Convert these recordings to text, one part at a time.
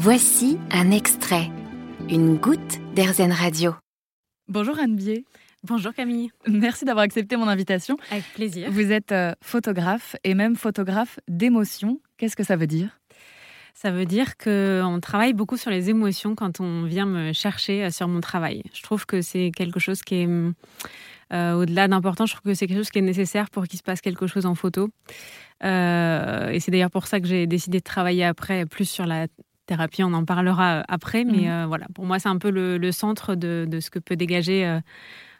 Voici un extrait, une goutte d'Airzen Radio. Bonjour Anne Bier. Bonjour Camille. Merci d'avoir accepté mon invitation. Avec plaisir. Vous êtes euh, photographe et même photographe d'émotion. Qu'est-ce que ça veut dire? Ça veut dire qu'on travaille beaucoup sur les émotions quand on vient me chercher euh, sur mon travail. Je trouve que c'est quelque chose qui est euh, au-delà d'important. Je trouve que c'est quelque chose qui est nécessaire pour qu'il se passe quelque chose en photo. et c'est d'ailleurs pour ça que j'ai décidé de travailler après plus sur la thérapie, on en parlera après, mais mhm. voilà, pour moi c'est un peu le, centre de, de, ce que peut dégager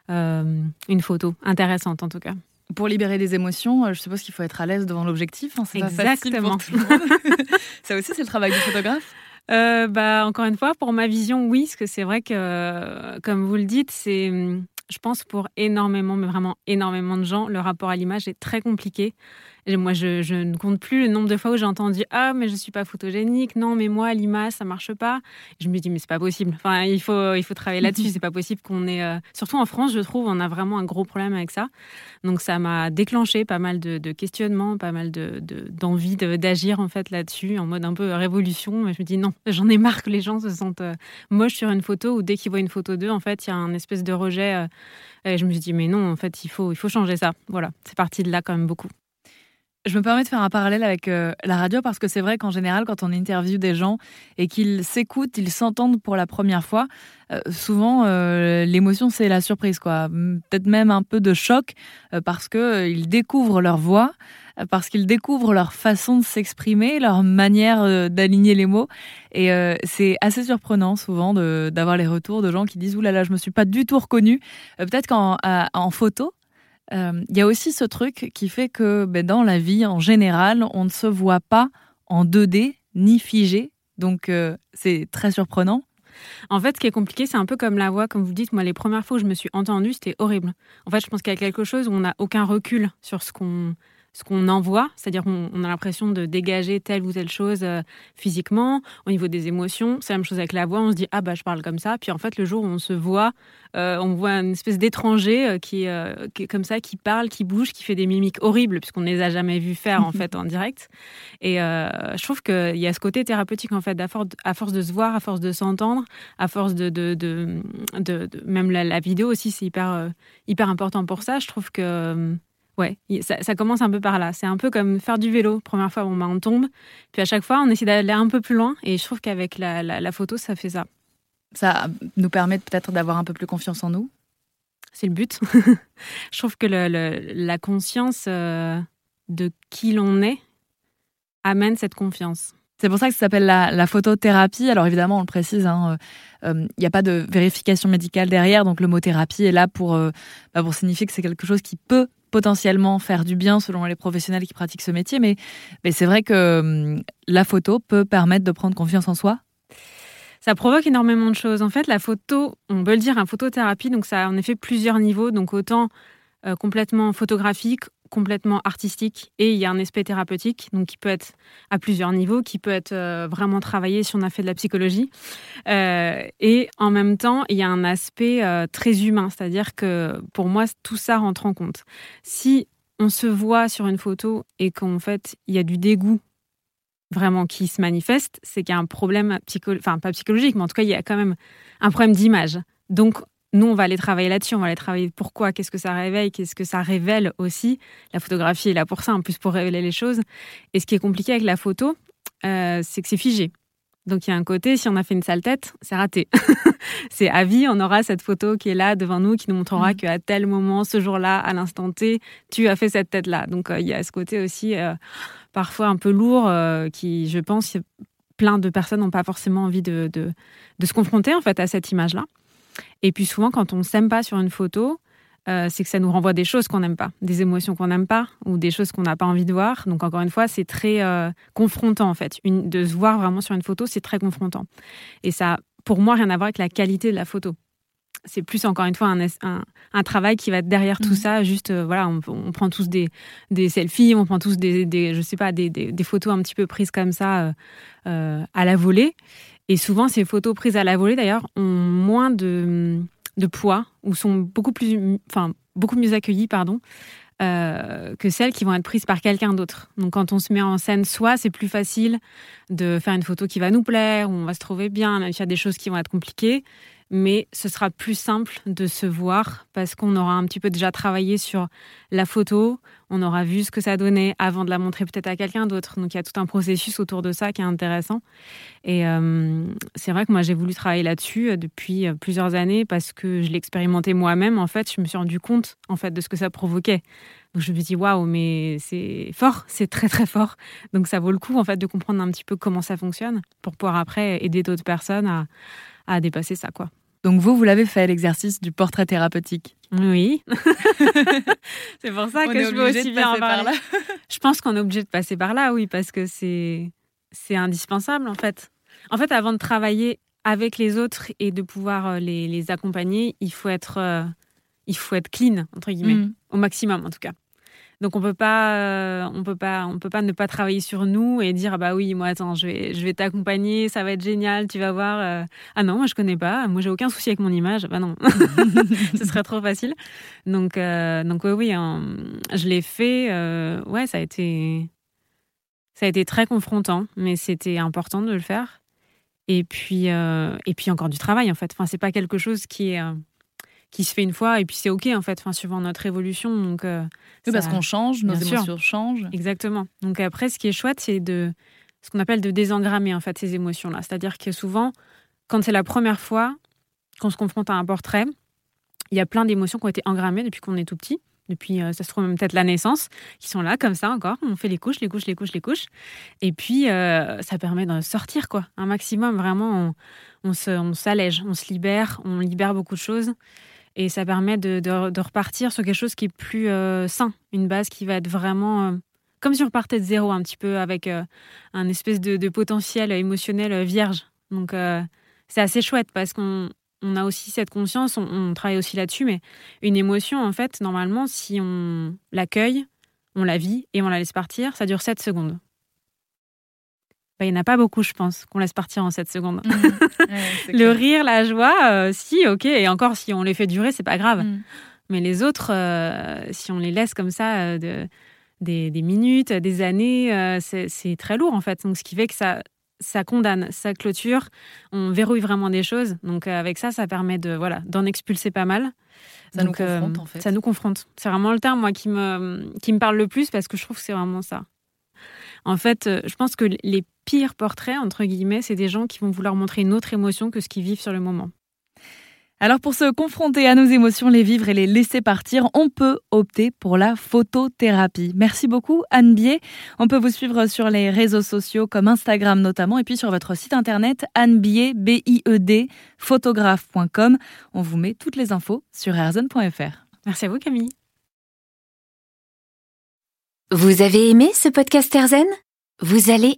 euh, une photo intéressante en tout cas. Pour libérer des émotions, euh, je suppose qu'il faut être à l'aise devant l'objectif. Hein, Exactement. ça aussi, c'est le travail du photographe euh, bah, Encore une fois, pour ma vision, oui, parce que c'est vrai que, comme vous le dites, c'est, je pense, pour énormément, mais vraiment énormément de gens, le rapport à l'image est très compliqué moi, je, ne compte plus le nombre de fois où j'ai entendu Ah, mais je suis pas photogénique. Non, mais moi, l'image, ça marche pas. je me dis Mais c'est pas possible. Enfin, il faut, il faut travailler là-dessus. c'est pas possible qu'on ait. Euh, surtout en France, je trouve, on a vraiment un gros problème avec ça. Donc, ça m'a déclenché pas mal de, questionnements, pas mal d'envie de, d'agir en fait là-dessus, en mode un peu révolution. Je me dis Non, j'en ai marre que les gens se sentent euh, moches sur une photo ou dès qu'ils voient une photo d'eux, en fait, il y a un espèce de rejet. Euh, et je me suis dit Mais non, en fait, il faut, il faut changer ça. Voilà, c'est parti de là quand même beaucoup. Je me permets de faire un parallèle avec euh, la radio parce que c'est vrai qu'en général, quand on interviewe des gens et qu'ils s'écoutent, ils s'entendent pour la première fois, euh, souvent euh, l'émotion c'est la surprise, quoi. Peut-être même un peu de choc parce que ils découvrent leur voix, parce qu'ils découvrent leur façon de s'exprimer, leur manière d'aligner les mots, et c'est assez surprenant souvent d'avoir les retours de gens qui disent oulala, là là, je me suis pas du tout reconnue. Peut-être qu'en en photo, il euh, y a aussi ce truc qui fait que ben, dans la vie, en général, on ne se voit pas en 2D ni figé. Donc, euh, c'est très surprenant. En fait, ce qui est compliqué, c'est un peu comme la voix, comme vous dites. Moi, les premières fois où je me suis entendue, c'était horrible. En fait, je pense qu'il y a quelque chose où on n'a aucun recul sur ce qu'on ce qu'on envoie, c'est-à-dire qu'on a l'impression de dégager telle ou telle chose euh, physiquement, au niveau des émotions. C'est la même chose avec la voix, on se dit ah bah je parle comme ça, puis en fait le jour où on se voit, euh, on voit une espèce d'étranger euh, qui, est comme ça, qui parle, qui bouge, qui fait des mimiques horribles puisqu'on ne les a jamais vus faire en fait en direct. Et je trouve qu'il y a ce côté thérapeutique en fait, à force, à force de se voir, à force de s'entendre, à force de, de, de, même la, la, vidéo aussi c'est hyper hyper important pour ça. Je trouve que Ouais, ça, commence un peu par là. C'est un peu comme faire du vélo. Première fois, bon, bah, on tombe. Puis à chaque fois, on essaie d'aller un peu plus loin. Et je trouve qu'avec la, photo, ça fait ça. Ça nous permet peut-être d'avoir un peu plus confiance en nous C'est le but. je trouve que la conscience euh, de qui l'on est amène cette confiance. C'est pour ça que ça s'appelle la, photothérapie. Alors évidemment, on le précise, hein, euh, euh, il n'y a pas de vérification médicale derrière, donc le mot thérapie est là pour, bah, pour signifier que c'est quelque chose qui peut potentiellement faire du bien selon les professionnels qui pratiquent ce métier, mais, mais c'est vrai que hum, la photo peut permettre de prendre confiance en soi. Ça provoque énormément de choses. En fait, la photo, on peut le dire, un photothérapie, donc ça a en effet plusieurs niveaux, donc autant euh, complètement photographique, complètement artistique et il y a un aspect thérapeutique, donc qui peut être à plusieurs niveaux, qui peut être euh, vraiment travaillé si on a fait de la psychologie. Euh, et en même temps, il y a un aspect euh, très humain, c'est-à-dire que pour moi, tout ça rentre en compte. Si on se voit sur une photo et qu'en fait, il y a du dégoût vraiment qui se manifeste, c'est qu'il y a un problème psychologique, enfin pas psychologique, mais en tout cas, il y a quand même un problème d'image. Donc, nous, on va aller travailler là-dessus, on va aller travailler pourquoi, qu'est-ce que ça réveille, qu'est-ce que ça révèle aussi. La photographie est là pour ça, en plus pour révéler les choses. Et ce qui est compliqué avec la photo, euh, c'est que c'est figé. Donc il y a un côté, si on a fait une sale tête, c'est raté. c'est à vie, on aura cette photo qui est là devant nous, qui nous montrera mm. qu'à tel moment, ce jour-là, à l'instant T, tu as fait cette tête-là. Donc euh, il y a ce côté aussi euh, parfois un peu lourd qui, je pense, plein de personnes n'ont pas forcément envie de, de, de, se confronter en fait à cette image-là. Et puis souvent, quand on s'aime pas sur une photo, euh, c'est que ça nous renvoie des choses qu'on n'aime pas, des émotions qu'on n'aime pas ou des choses qu'on n'a pas envie de voir. Donc encore une fois, c'est très euh, confrontant en fait. Une, de se voir vraiment sur une photo, c'est très confrontant. Et ça, pour moi, rien à voir avec la qualité de la photo. C'est plus encore une fois un, un, travail qui va être derrière tout mhm. ça. Juste, euh, voilà, on, prend tous des, des, selfies, on prend tous des, des je sais pas, des, des, photos un petit peu prises comme ça à la volée. Et souvent, ces photos prises à la volée, d'ailleurs, ont moins de, de, poids ou sont beaucoup, plus, enfin, beaucoup mieux accueillies pardon, euh, que celles qui vont être prises par quelqu'un d'autre. Donc quand on se met en scène soi, c'est plus facile de faire une photo qui va nous plaire, où on va se trouver bien, même s'il y a des choses qui vont être compliquées mais ce sera plus simple de se voir parce qu'on aura un petit peu déjà travaillé sur la photo, on aura vu ce que ça donnait avant de la montrer peut-être à quelqu'un d'autre. Donc il y a tout un processus autour de ça qui est intéressant. Et euh, c'est vrai que moi j'ai voulu travailler là-dessus euh, depuis euh, plusieurs années parce que je l'ai expérimenté moi-même. En fait, je me suis rendu compte en fait de ce que ça provoquait. Donc je me dit waouh, mais c'est fort, c'est très très fort. Donc ça vaut le coup en fait de comprendre un petit peu comment ça fonctionne pour pouvoir après aider d'autres personnes à, à dépasser ça quoi. Donc vous, vous l'avez fait, l'exercice du portrait thérapeutique Oui. c'est pour ça que je veux aussi bien en parler. je pense qu'on est obligé de passer par là, oui, parce que c'est c'est indispensable en fait. En fait, avant de travailler avec les autres et de pouvoir euh, les, les accompagner, il faut être euh, il faut être clean entre guillemets, mm. au maximum en tout cas. Donc on peut pas, euh, on peut pas, on peut pas ne pas travailler sur nous et dire ah bah oui moi attends je vais, je vais t'accompagner, ça va être génial, tu vas voir. Euh. Ah non moi je connais pas, moi j'ai aucun souci avec mon image. Bah non, ce serait trop facile. Donc euh, donc oui oui, je l'ai fait. ouais ça a été, ça a été très confrontant, mais c'était important de le faire. Et puis et puis encore du travail en fait. Enfin c'est pas quelque chose qui est qui se fait une fois et puis c'est ok en fait, enfin, suivant notre évolution. Donc, euh, oui, parce qu'on change, nos émotions changent. Exactement. Donc après, ce qui est chouette, c'est de ce qu'on appelle de désengrammer en fait ces émotions-là. C'est-à-dire que souvent, quand c'est la première fois qu'on se confronte à un portrait, il y a plein d'émotions qui ont été engrammées depuis qu'on est tout petit. Depuis, euh, ça se trouve même peut-être la naissance, qui sont là comme ça encore. On fait les couches, les couches, les couches, les couches. Et puis, euh, ça permet de sortir, quoi. Un maximum, vraiment, on, on s'allège, on, on se libère, on libère beaucoup de choses. Et ça permet de, de, repartir sur quelque chose qui est plus euh, sain, une base qui va être vraiment euh, comme si on repartait de zéro un petit peu avec euh, un espèce de, potentiel émotionnel vierge. Donc c'est assez chouette parce qu'on on a aussi cette conscience, on, on travaille aussi là-dessus, mais une émotion, en fait, normalement, si on l'accueille, on la vit et on la laisse partir, ça dure 7 secondes. Bah, il n'y en a pas beaucoup, je pense, qu'on laisse partir en 7 secondes. Mmh. le rire, la joie, euh, si, ok. Et encore, si on les fait durer, c'est pas grave. Mmh. Mais les autres, euh, si on les laisse comme ça euh, de, des, des, minutes, des années, c'est très lourd en fait. Donc, ce qui fait que ça, ça condamne, ça clôture, on verrouille vraiment des choses. Donc, avec ça, ça permet de voilà d'en expulser pas mal. Ça nous confronte en fait. Ça nous confronte. C'est vraiment le terme moi qui me qui me parle le plus parce que je trouve que c'est vraiment ça. En fait, euh, je pense que les pires portraits, entre guillemets, c'est des gens qui vont vouloir montrer une autre émotion que ce qu'ils vivent sur le moment. Alors pour se confronter à nos émotions, les vivre et les laisser partir, on peut opter pour la photothérapie. Merci beaucoup Anne Bier. On peut vous suivre sur les réseaux sociaux comme Instagram notamment et puis sur votre site internet annebier, b i e d photographe.com. On vous met toutes les infos sur airzone.fr. Merci à vous Camille. Vous avez aimé ce podcast Erzen Vous allez